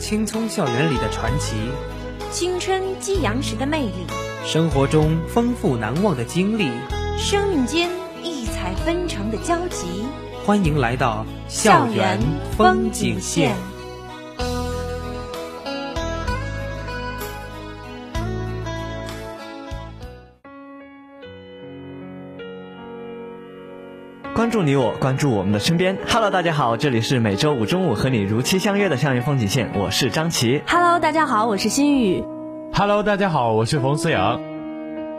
青葱校园里的传奇，青春激扬时的魅力，生活中丰富难忘的经历，生命间异彩纷呈的交集。欢迎来到校园风景线。关注你我，关注我们的身边。Hello，大家好，这里是每周五中午和你如期相约的校园风景线，我是张琪。Hello，大家好，我是心雨。Hello，大家好，我是冯思阳。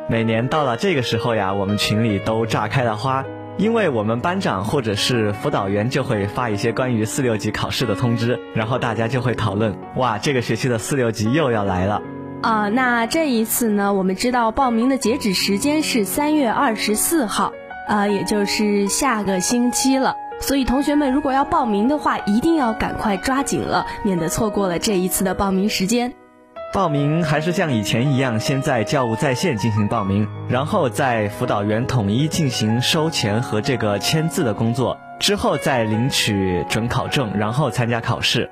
每年到了这个时候呀，我们群里都炸开了花，因为我们班长或者是辅导员就会发一些关于四六级考试的通知，然后大家就会讨论，哇，这个学期的四六级又要来了。啊，那这一次呢，我们知道报名的截止时间是三月二十四号。啊，也就是下个星期了，所以同学们如果要报名的话，一定要赶快抓紧了，免得错过了这一次的报名时间。报名还是像以前一样，先在教务在线进行报名，然后在辅导员统一进行收钱和这个签字的工作，之后再领取准考证，然后参加考试。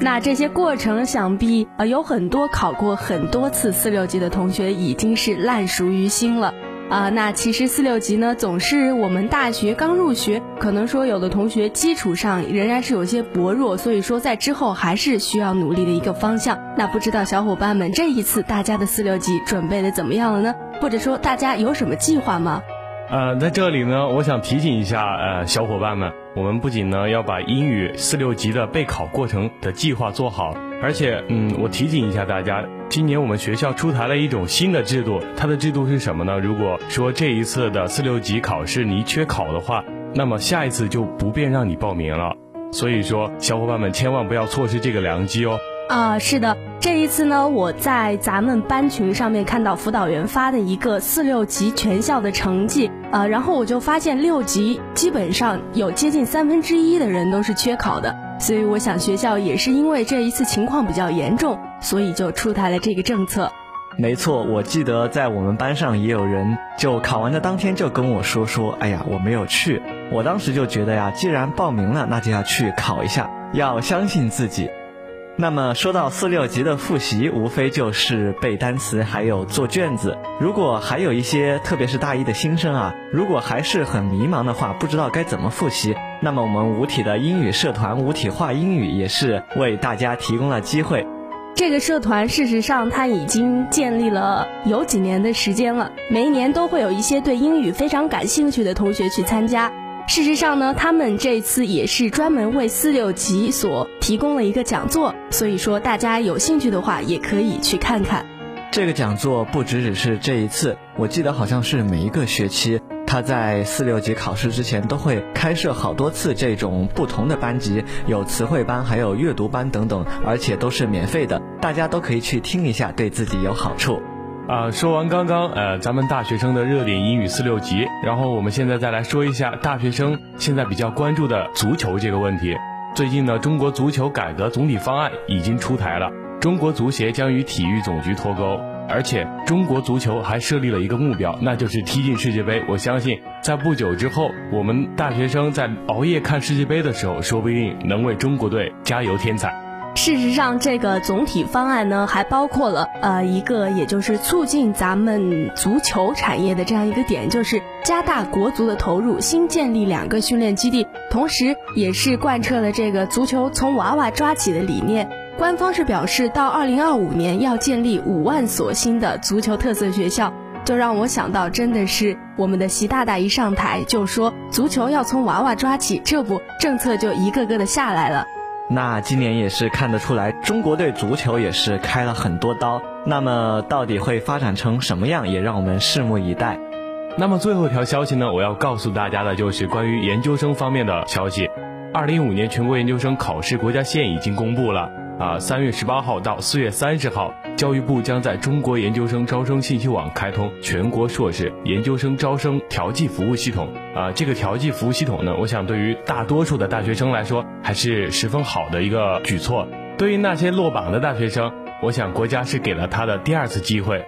那这些过程，想必啊有很多考过很多次四六级的同学已经是烂熟于心了。啊，那其实四六级呢，总是我们大学刚入学，可能说有的同学基础上仍然是有些薄弱，所以说在之后还是需要努力的一个方向。那不知道小伙伴们这一次大家的四六级准备的怎么样了呢？或者说大家有什么计划吗？呃，在这里呢，我想提醒一下呃小伙伴们，我们不仅呢要把英语四六级的备考过程的计划做好。而且，嗯，我提醒一下大家，今年我们学校出台了一种新的制度，它的制度是什么呢？如果说这一次的四六级考试你缺考的话，那么下一次就不便让你报名了。所以说，小伙伴们千万不要错失这个良机哦。啊，是的，这一次呢，我在咱们班群上面看到辅导员发的一个四六级全校的成绩，呃，然后我就发现六级基本上有接近三分之一的人都是缺考的。所以我想，学校也是因为这一次情况比较严重，所以就出台了这个政策。没错，我记得在我们班上也有人就考完的当天就跟我说说，哎呀，我没有去。我当时就觉得呀，既然报名了，那就要去考一下，要相信自己。那么说到四六级的复习，无非就是背单词，还有做卷子。如果还有一些，特别是大一的新生啊，如果还是很迷茫的话，不知道该怎么复习，那么我们五体的英语社团五体化英语也是为大家提供了机会。这个社团事实上它已经建立了有几年的时间了，每一年都会有一些对英语非常感兴趣的同学去参加。事实上呢，他们这次也是专门为四六级所提供了一个讲座，所以说大家有兴趣的话也可以去看看。这个讲座不只只是这一次，我记得好像是每一个学期，他在四六级考试之前都会开设好多次这种不同的班级，有词汇班，还有阅读班等等，而且都是免费的，大家都可以去听一下，对自己有好处。啊，说完刚刚呃咱们大学生的热点英语四六级，然后我们现在再来说一下大学生现在比较关注的足球这个问题。最近呢，中国足球改革总体方案已经出台了，中国足协将与体育总局脱钩，而且中国足球还设立了一个目标，那就是踢进世界杯。我相信在不久之后，我们大学生在熬夜看世界杯的时候，说不定能为中国队加油添彩。事实上，这个总体方案呢，还包括了呃一个，也就是促进咱们足球产业的这样一个点，就是加大国足的投入，新建立两个训练基地，同时也是贯彻了这个足球从娃娃抓起的理念。官方是表示，到二零二五年要建立五万所新的足球特色学校，就让我想到，真的是我们的习大大一上台就说足球要从娃娃抓起，这不政策就一个个的下来了。那今年也是看得出来，中国队足球也是开了很多刀。那么到底会发展成什么样，也让我们拭目以待。那么最后一条消息呢，我要告诉大家的就是关于研究生方面的消息。二零一五年全国研究生考试国家线已经公布了。啊，三月十八号到四月三十号，教育部将在中国研究生招生信息网开通全国硕士研究生招生调剂服务系统。啊，这个调剂服务系统呢，我想对于大多数的大学生来说，还是十分好的一个举措。对于那些落榜的大学生，我想国家是给了他的第二次机会。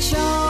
世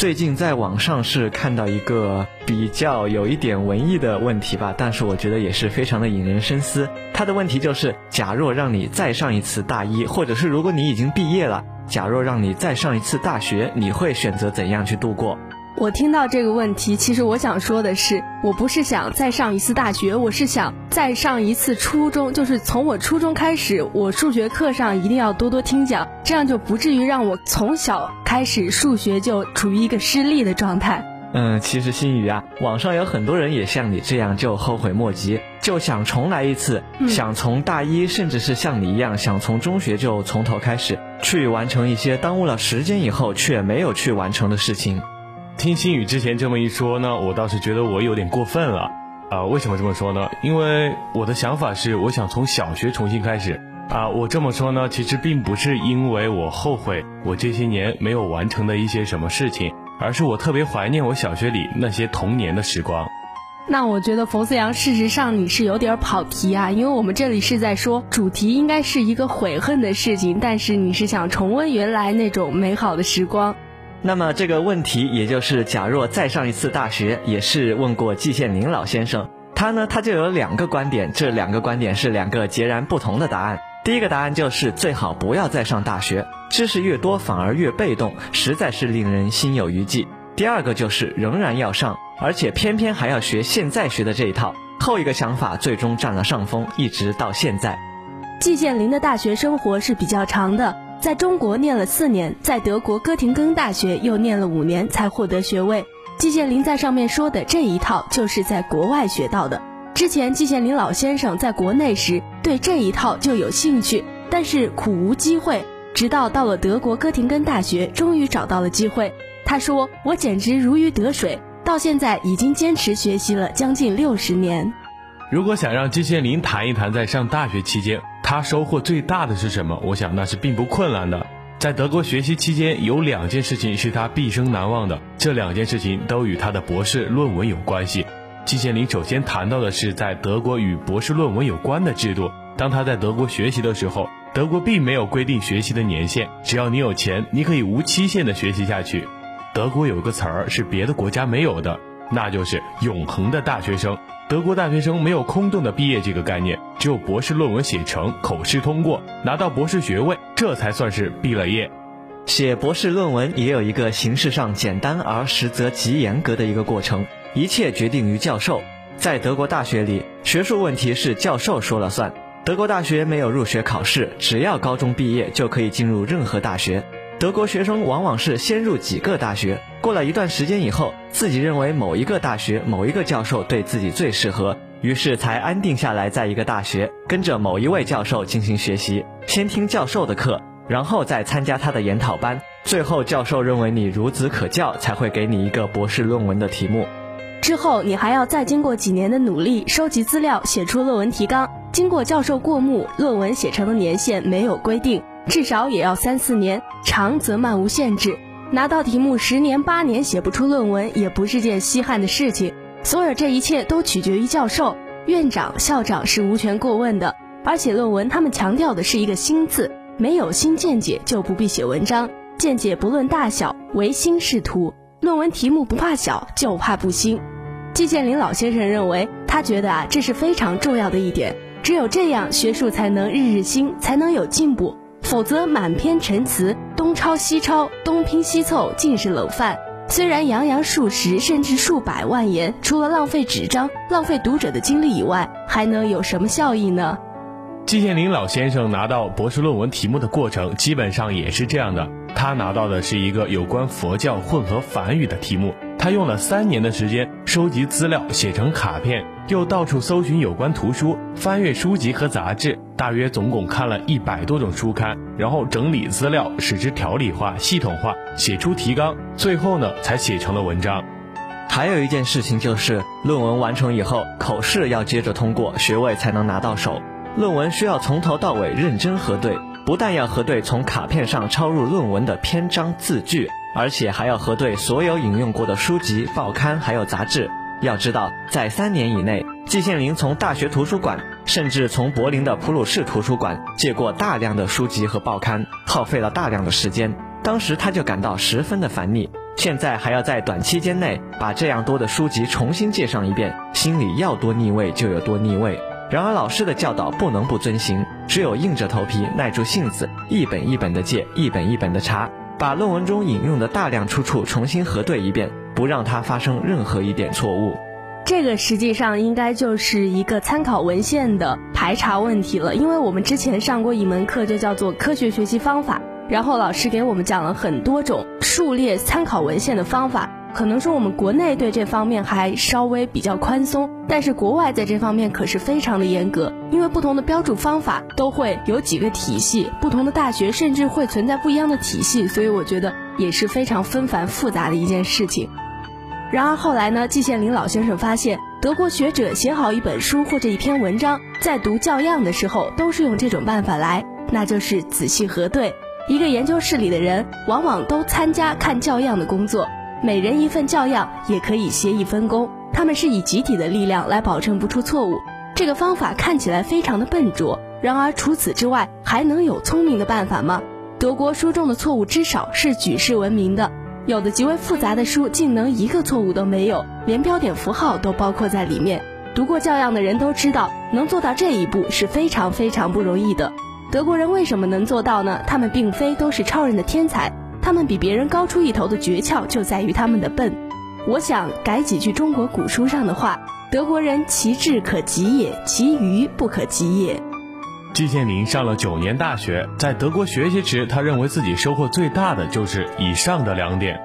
最近在网上是看到一个比较有一点文艺的问题吧，但是我觉得也是非常的引人深思。他的问题就是：假若让你再上一次大一，或者是如果你已经毕业了，假若让你再上一次大学，你会选择怎样去度过？我听到这个问题，其实我想说的是，我不是想再上一次大学，我是想再上一次初中，就是从我初中开始，我数学课上一定要多多听讲，这样就不至于让我从小开始数学就处于一个失利的状态。嗯，其实心雨啊，网上有很多人也像你这样就后悔莫及，就想重来一次，想从大一，甚至是像你一样想从中学就从头开始，去完成一些耽误了时间以后却没有去完成的事情。听心雨之前这么一说呢，我倒是觉得我有点过分了。啊、为什么这么说呢？因为我的想法是，我想从小学重新开始。啊、我这么说呢，其实并不是因为我后悔我这些年没有完成的一些什么事情，而是我特别怀念我小学里那些童年的时光。那我觉得冯思阳，事实上你是有点跑题啊，因为我们这里是在说主题应该是一个悔恨的事情，但是你是想重温原来那种美好的时光。那么这个问题，也就是假若再上一次大学，也是问过季羡林老先生，他呢他就有两个观点，这两个观点是两个截然不同的答案。第一个答案就是最好不要再上大学，知识越多反而越被动，实在是令人心有余悸。第二个就是仍然要上，而且偏偏还要学现在学的这一套。后一个想法最终占了上风，一直到现在。季羡林的大学生活是比较长的，在中国念了四年，在德国哥廷根大学又念了五年才获得学位。季羡林在上面说的这一套，就是在国外学到的。之前季羡林老先生在国内时对这一套就有兴趣，但是苦无机会。直到到了德国哥廷根大学，终于找到了机会。他说：“我简直如鱼得水，到现在已经坚持学习了将近六十年。”如果想让季羡林谈一谈在上大学期间他收获最大的是什么，我想那是并不困难的。在德国学习期间，有两件事情是他毕生难忘的，这两件事情都与他的博士论文有关系。季羡林首先谈到的是在德国与博士论文有关的制度。当他在德国学习的时候，德国并没有规定学习的年限，只要你有钱，你可以无期限的学习下去。德国有个词儿是别的国家没有的，那就是永恒的大学生。德国大学生没有空洞的毕业这个概念，只有博士论文写成、口试通过、拿到博士学位，这才算是毕了业。写博士论文也有一个形式上简单而实则极严格的一个过程，一切决定于教授。在德国大学里，学术问题是教授说了算。德国大学没有入学考试，只要高中毕业就可以进入任何大学。德国学生往往是先入几个大学，过了一段时间以后，自己认为某一个大学某一个教授对自己最适合，于是才安定下来，在一个大学跟着某一位教授进行学习，先听教授的课，然后再参加他的研讨班，最后教授认为你孺子可教，才会给你一个博士论文的题目。之后你还要再经过几年的努力，收集资料，写出论文提纲，经过教授过目，论文写成的年限没有规定。至少也要三四年，长则漫无限制。拿到题目十年八年写不出论文，也不是件稀罕的事情。所有这一切都取决于教授、院长、校长是无权过问的。而写论文，他们强调的是一个“新”字，没有新见解就不必写文章。见解不论大小，唯心是图。论文题目不怕小，就怕不新。季羡林老先生认为，他觉得啊，这是非常重要的一点。只有这样，学术才能日日新，才能有进步。否则满篇陈词，东抄西抄，东拼西凑，尽是冷饭。虽然洋洋数十甚至数百万言，除了浪费纸张、浪费读者的精力以外，还能有什么效益呢？季羡林老先生拿到博士论文题目的过程，基本上也是这样的。他拿到的是一个有关佛教混合梵语的题目。他用了三年的时间收集资料，写成卡片，又到处搜寻有关图书，翻阅书籍和杂志，大约总共看了一百多种书刊，然后整理资料，使之条理化、系统化，写出提纲，最后呢才写成了文章。还有一件事情就是，论文完成以后，口试要接着通过，学位才能拿到手。论文需要从头到尾认真核对，不但要核对从卡片上抄入论文的篇章字句。而且还要核对所有引用过的书籍、报刊，还有杂志。要知道，在三年以内，季羡林从大学图书馆，甚至从柏林的普鲁士图书馆借过大量的书籍和报刊，耗费了大量的时间。当时他就感到十分的烦腻。现在还要在短期间内把这样多的书籍重新借上一遍，心里要多腻味就有多腻味。然而老师的教导不能不遵行，只有硬着头皮、耐住性子，一本一本的借，一本一本的查。把论文中引用的大量出处重新核对一遍，不让它发生任何一点错误。这个实际上应该就是一个参考文献的排查问题了，因为我们之前上过一门课，就叫做科学学习方法，然后老师给我们讲了很多种数列参考文献的方法。可能说我们国内对这方面还稍微比较宽松，但是国外在这方面可是非常的严格，因为不同的标注方法都会有几个体系，不同的大学甚至会存在不一样的体系，所以我觉得也是非常纷繁复杂的一件事情。然而后来呢，季羡林老先生发现，德国学者写好一本书或者一篇文章，在读教样的时候，都是用这种办法来，那就是仔细核对。一个研究室里的人，往往都参加看教样的工作。每人一份教样，也可以协议分工。他们是以集体的力量来保证不出错误。这个方法看起来非常的笨拙，然而除此之外，还能有聪明的办法吗？德国书中的错误之少是举世闻名的，有的极为复杂的书竟能一个错误都没有，连标点符号都包括在里面。读过教样的人都知道，能做到这一步是非常非常不容易的。德国人为什么能做到呢？他们并非都是超人的天才。他们比别人高出一头的诀窍就在于他们的笨。我想改几句中国古书上的话：德国人其智可及也，其愚不可及也。季羡林上了九年大学，在德国学习时，他认为自己收获最大的就是以上的两点。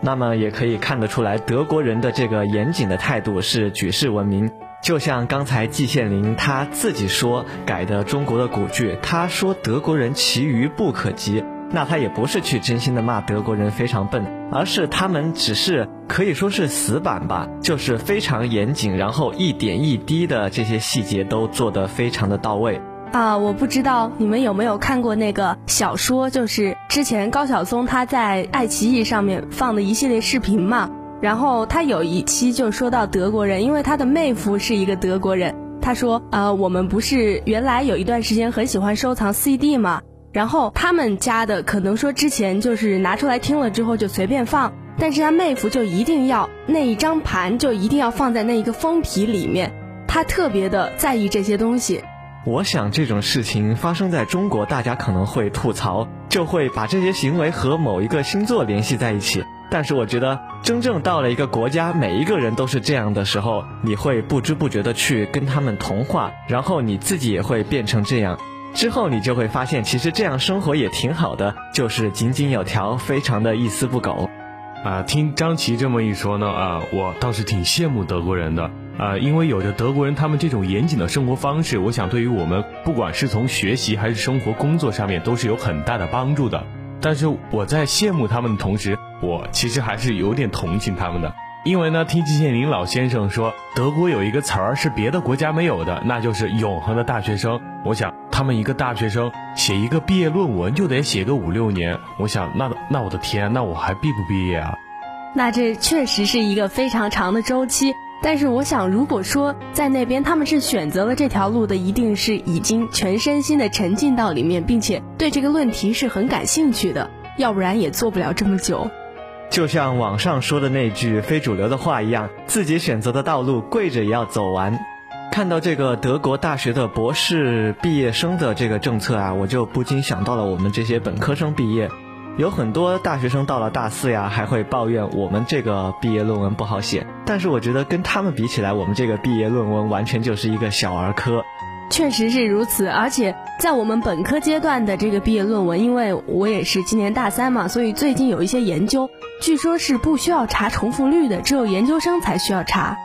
那么也可以看得出来，德国人的这个严谨的态度是举世闻名。就像刚才季羡林他自己说改的中国的古句，他说德国人其愚不可及。那他也不是去真心的骂德国人非常笨，而是他们只是可以说是死板吧，就是非常严谨，然后一点一滴的这些细节都做得非常的到位。啊，我不知道你们有没有看过那个小说，就是之前高晓松他在爱奇艺上面放的一系列视频嘛。然后他有一期就说到德国人，因为他的妹夫是一个德国人，他说，呃，我们不是原来有一段时间很喜欢收藏 CD 嘛。然后他们家的可能说之前就是拿出来听了之后就随便放，但是他妹夫就一定要那一张盘就一定要放在那一个封皮里面，他特别的在意这些东西。我想这种事情发生在中国，大家可能会吐槽，就会把这些行为和某一个星座联系在一起。但是我觉得，真正到了一个国家，每一个人都是这样的时候，你会不知不觉的去跟他们同化，然后你自己也会变成这样。之后你就会发现，其实这样生活也挺好的，就是井井有条，非常的一丝不苟。啊，听张琪这么一说呢，啊，我倒是挺羡慕德国人的，啊，因为有着德国人他们这种严谨的生活方式，我想对于我们不管是从学习还是生活工作上面都是有很大的帮助的。但是我在羡慕他们的同时，我其实还是有点同情他们的。因为呢，听季羡林老先生说，德国有一个词儿是别的国家没有的，那就是永恒的大学生。我想，他们一个大学生写一个毕业论文就得写个五六年。我想，那那我的天，那我还毕不毕业啊？那这确实是一个非常长的周期。但是我想，如果说在那边他们是选择了这条路的，一定是已经全身心的沉浸到里面，并且对这个论题是很感兴趣的，要不然也做不了这么久。就像网上说的那句非主流的话一样，自己选择的道路跪着也要走完。看到这个德国大学的博士毕业生的这个政策啊，我就不禁想到了我们这些本科生毕业，有很多大学生到了大四呀，还会抱怨我们这个毕业论文不好写。但是我觉得跟他们比起来，我们这个毕业论文完全就是一个小儿科。确实是如此，而且在我们本科阶段的这个毕业论文，因为我也是今年大三嘛，所以最近有一些研究，据说是不需要查重复率的，只有研究生才需要查。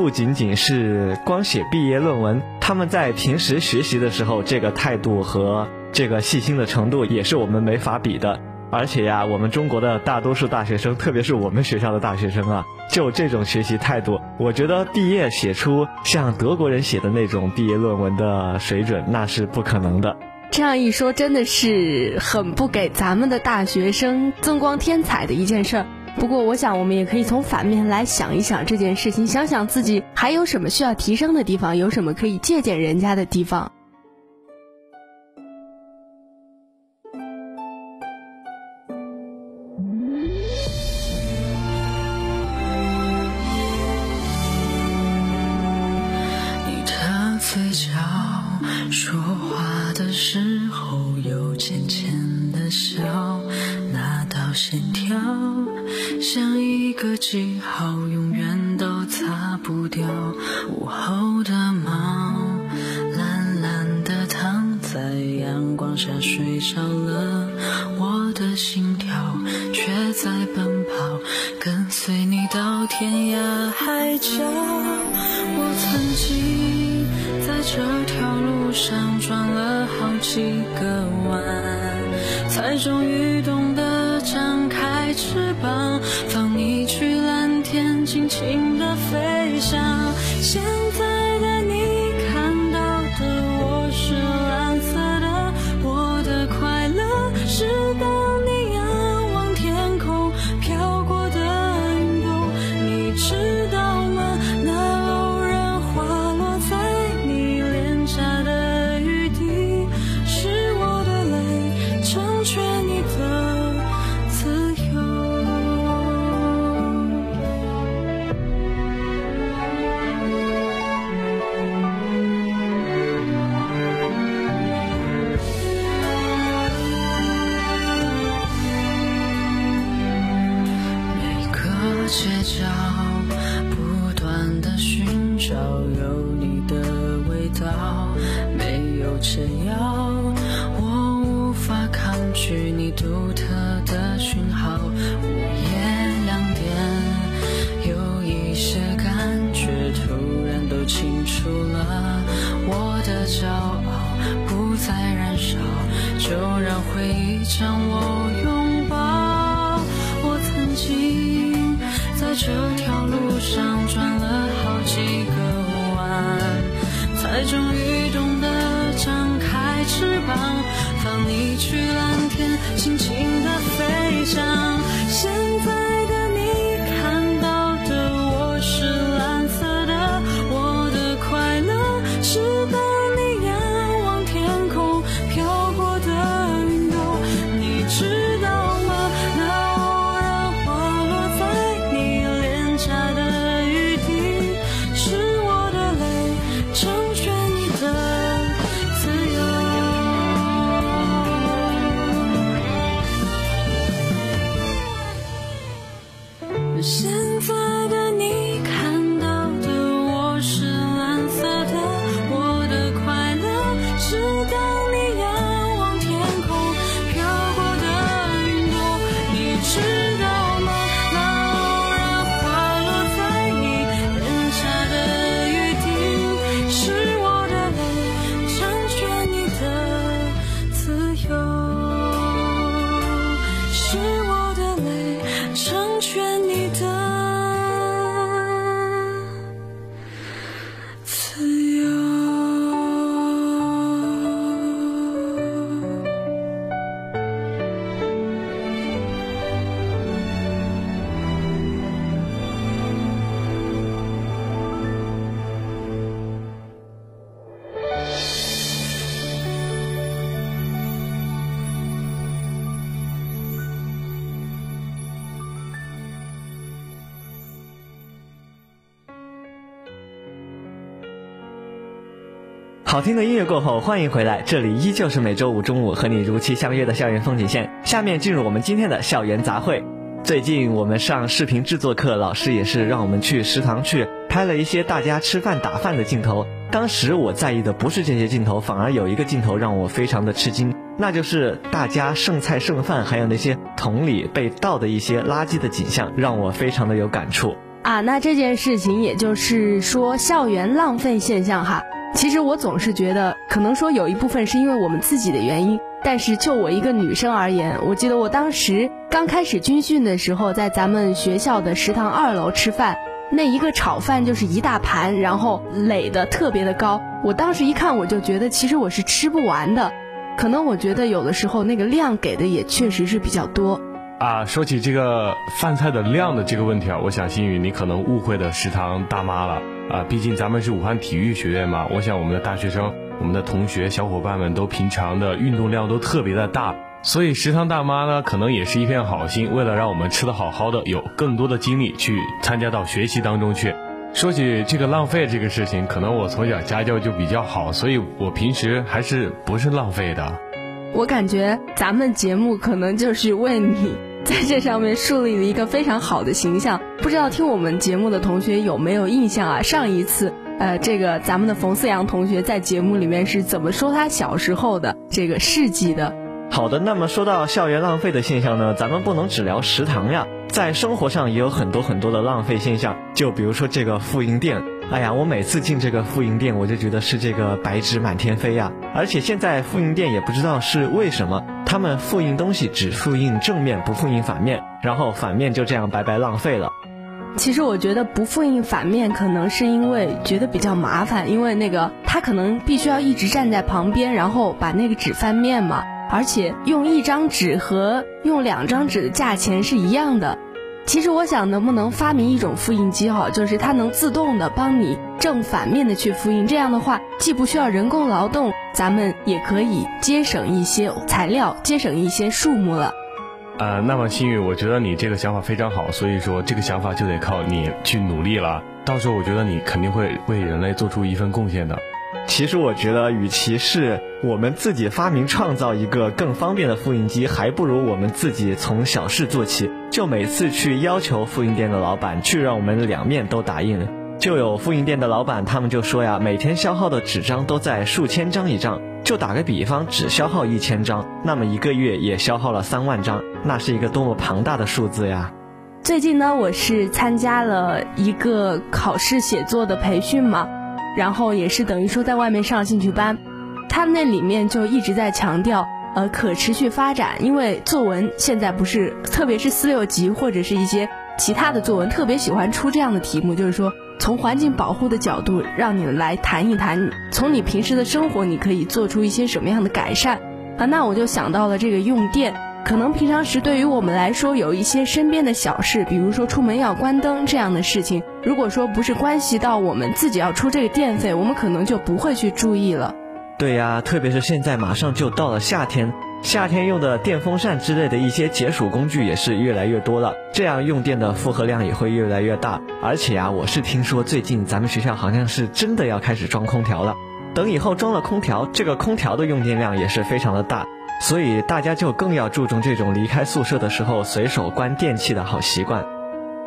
不仅仅是光写毕业论文，他们在平时学习的时候，这个态度和这个细心的程度也是我们没法比的。而且呀，我们中国的大多数大学生，特别是我们学校的大学生啊，就这种学习态度，我觉得毕业写出像德国人写的那种毕业论文的水准，那是不可能的。这样一说，真的是很不给咱们的大学生增光添彩的一件事儿。不过，我想我们也可以从反面来想一想这件事情，想想自己还有什么需要提升的地方，有什么可以借鉴人家的地方。到天涯海角。我曾经。在这条路上转了好几个弯，才终于懂得张开翅膀，放你去蓝天，尽情好听的音乐过后，欢迎回来，这里依旧是每周五中午和你如期相约的校园风景线。下面进入我们今天的校园杂烩。最近我们上视频制作课，老师也是让我们去食堂去拍了一些大家吃饭打饭的镜头。当时我在意的不是这些镜头，反而有一个镜头让我非常的吃惊，那就是大家剩菜剩饭，还有那些桶里被倒的一些垃圾的景象，让我非常的有感触。啊，那这件事情也就是说校园浪费现象哈。其实我总是觉得，可能说有一部分是因为我们自己的原因，但是就我一个女生而言，我记得我当时刚开始军训的时候，在咱们学校的食堂二楼吃饭，那一个炒饭就是一大盘，然后垒的特别的高，我当时一看我就觉得其实我是吃不完的，可能我觉得有的时候那个量给的也确实是比较多。啊，说起这个饭菜的量的这个问题啊，我想心宇你可能误会的食堂大妈了啊，毕竟咱们是武汉体育学院嘛，我想我们的大学生、我们的同学小伙伴们都平常的运动量都特别的大，所以食堂大妈呢可能也是一片好心，为了让我们吃的好好的，有更多的精力去参加到学习当中去。说起这个浪费这个事情，可能我从小家教就比较好，所以我平时还是不是浪费的。我感觉咱们节目可能就是为你 在这上面树立了一个非常好的形象。不知道听我们节目的同学有没有印象啊？上一次，呃，这个咱们的冯思阳同学在节目里面是怎么说他小时候的这个事迹的？好的，那么说到校园浪费的现象呢，咱们不能只聊食堂呀，在生活上也有很多很多的浪费现象。就比如说这个复印店，哎呀，我每次进这个复印店，我就觉得是这个白纸满天飞呀。而且现在复印店也不知道是为什么，他们复印东西只复印正面，不复印反面，然后反面就这样白白浪费了。其实我觉得不复印反面，可能是因为觉得比较麻烦，因为那个他可能必须要一直站在旁边，然后把那个纸翻面嘛。而且用一张纸和用两张纸的价钱是一样的。其实我想，能不能发明一种复印机哈，就是它能自动的帮你正反面的去复印，这样的话既不需要人工劳动，咱们也可以节省一些材料，节省一些数目了。呃，那么心宇，我觉得你这个想法非常好，所以说这个想法就得靠你去努力了。到时候我觉得你肯定会为人类做出一份贡献的。其实我觉得，与其是我们自己发明创造一个更方便的复印机，还不如我们自己从小事做起，就每次去要求复印店的老板去让我们两面都打印。就有复印店的老板，他们就说呀，每天消耗的纸张都在数千张一张。就打个比方，只消耗一千张，那么一个月也消耗了三万张，那是一个多么庞大的数字呀！最近呢，我是参加了一个考试写作的培训嘛，然后也是等于说在外面上兴趣班，他那里面就一直在强调呃可持续发展，因为作文现在不是特别是四六级或者是一些其他的作文特别喜欢出这样的题目，就是说从环境保护的角度让你来谈一谈，从你平时的生活你可以做出一些什么样的改善啊？那我就想到了这个用电，可能平常时对于我们来说有一些身边的小事，比如说出门要关灯这样的事情，如果说不是关系到我们自己要出这个电费，我们可能就不会去注意了。对呀，特别是现在马上就到了夏天，夏天用的电风扇之类的一些解暑工具也是越来越多了，这样用电的负荷量也会越来越大。而且呀，我是听说最近咱们学校好像是真的要开始装空调了，等以后装了空调，这个空调的用电量也是非常的大，所以大家就更要注重这种离开宿舍的时候随手关电器的好习惯。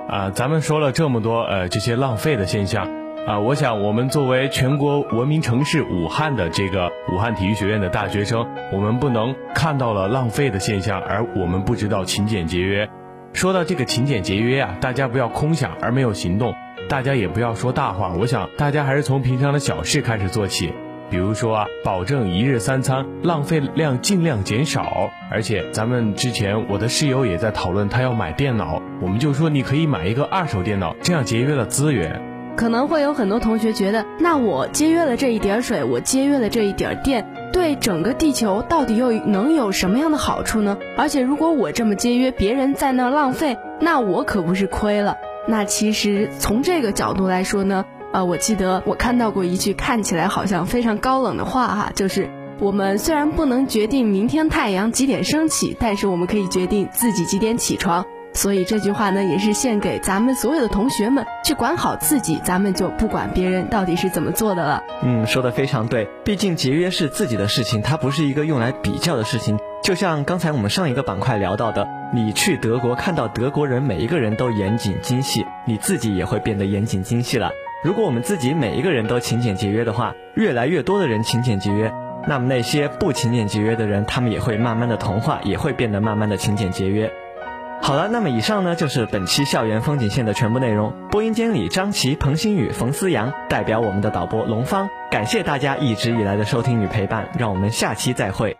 啊，咱们说了这么多呃这些浪费的现象。啊，我想我们作为全国文明城市武汉的这个武汉体育学院的大学生，我们不能看到了浪费的现象，而我们不知道勤俭节约。说到这个勤俭节约啊，大家不要空想而没有行动，大家也不要说大话。我想大家还是从平常的小事开始做起，比如说啊，保证一日三餐浪费量尽量减少。而且咱们之前我的室友也在讨论他要买电脑，我们就说你可以买一个二手电脑，这样节约了资源。可能会有很多同学觉得，那我节约了这一点水，我节约了这一点电，对整个地球到底又能有什么样的好处呢？而且如果我这么节约，别人在那浪费，那我可不是亏了。那其实从这个角度来说呢，呃，我记得我看到过一句看起来好像非常高冷的话哈，就是我们虽然不能决定明天太阳几点升起，但是我们可以决定自己几点起床。所以这句话呢，也是献给咱们所有的同学们，去管好自己，咱们就不管别人到底是怎么做的了。嗯，说的非常对，毕竟节约是自己的事情，它不是一个用来比较的事情。就像刚才我们上一个板块聊到的，你去德国看到德国人每一个人都严谨精细，你自己也会变得严谨精细了。如果我们自己每一个人都勤俭节约的话，越来越多的人勤俭节约，那么那些不勤俭节约的人，他们也会慢慢的同化，也会变得慢慢的勤俭节约。好了，那么以上呢就是本期校园风景线的全部内容。播音间里，张琪、彭新宇、冯思阳代表我们的导播龙方，感谢大家一直以来的收听与陪伴，让我们下期再会。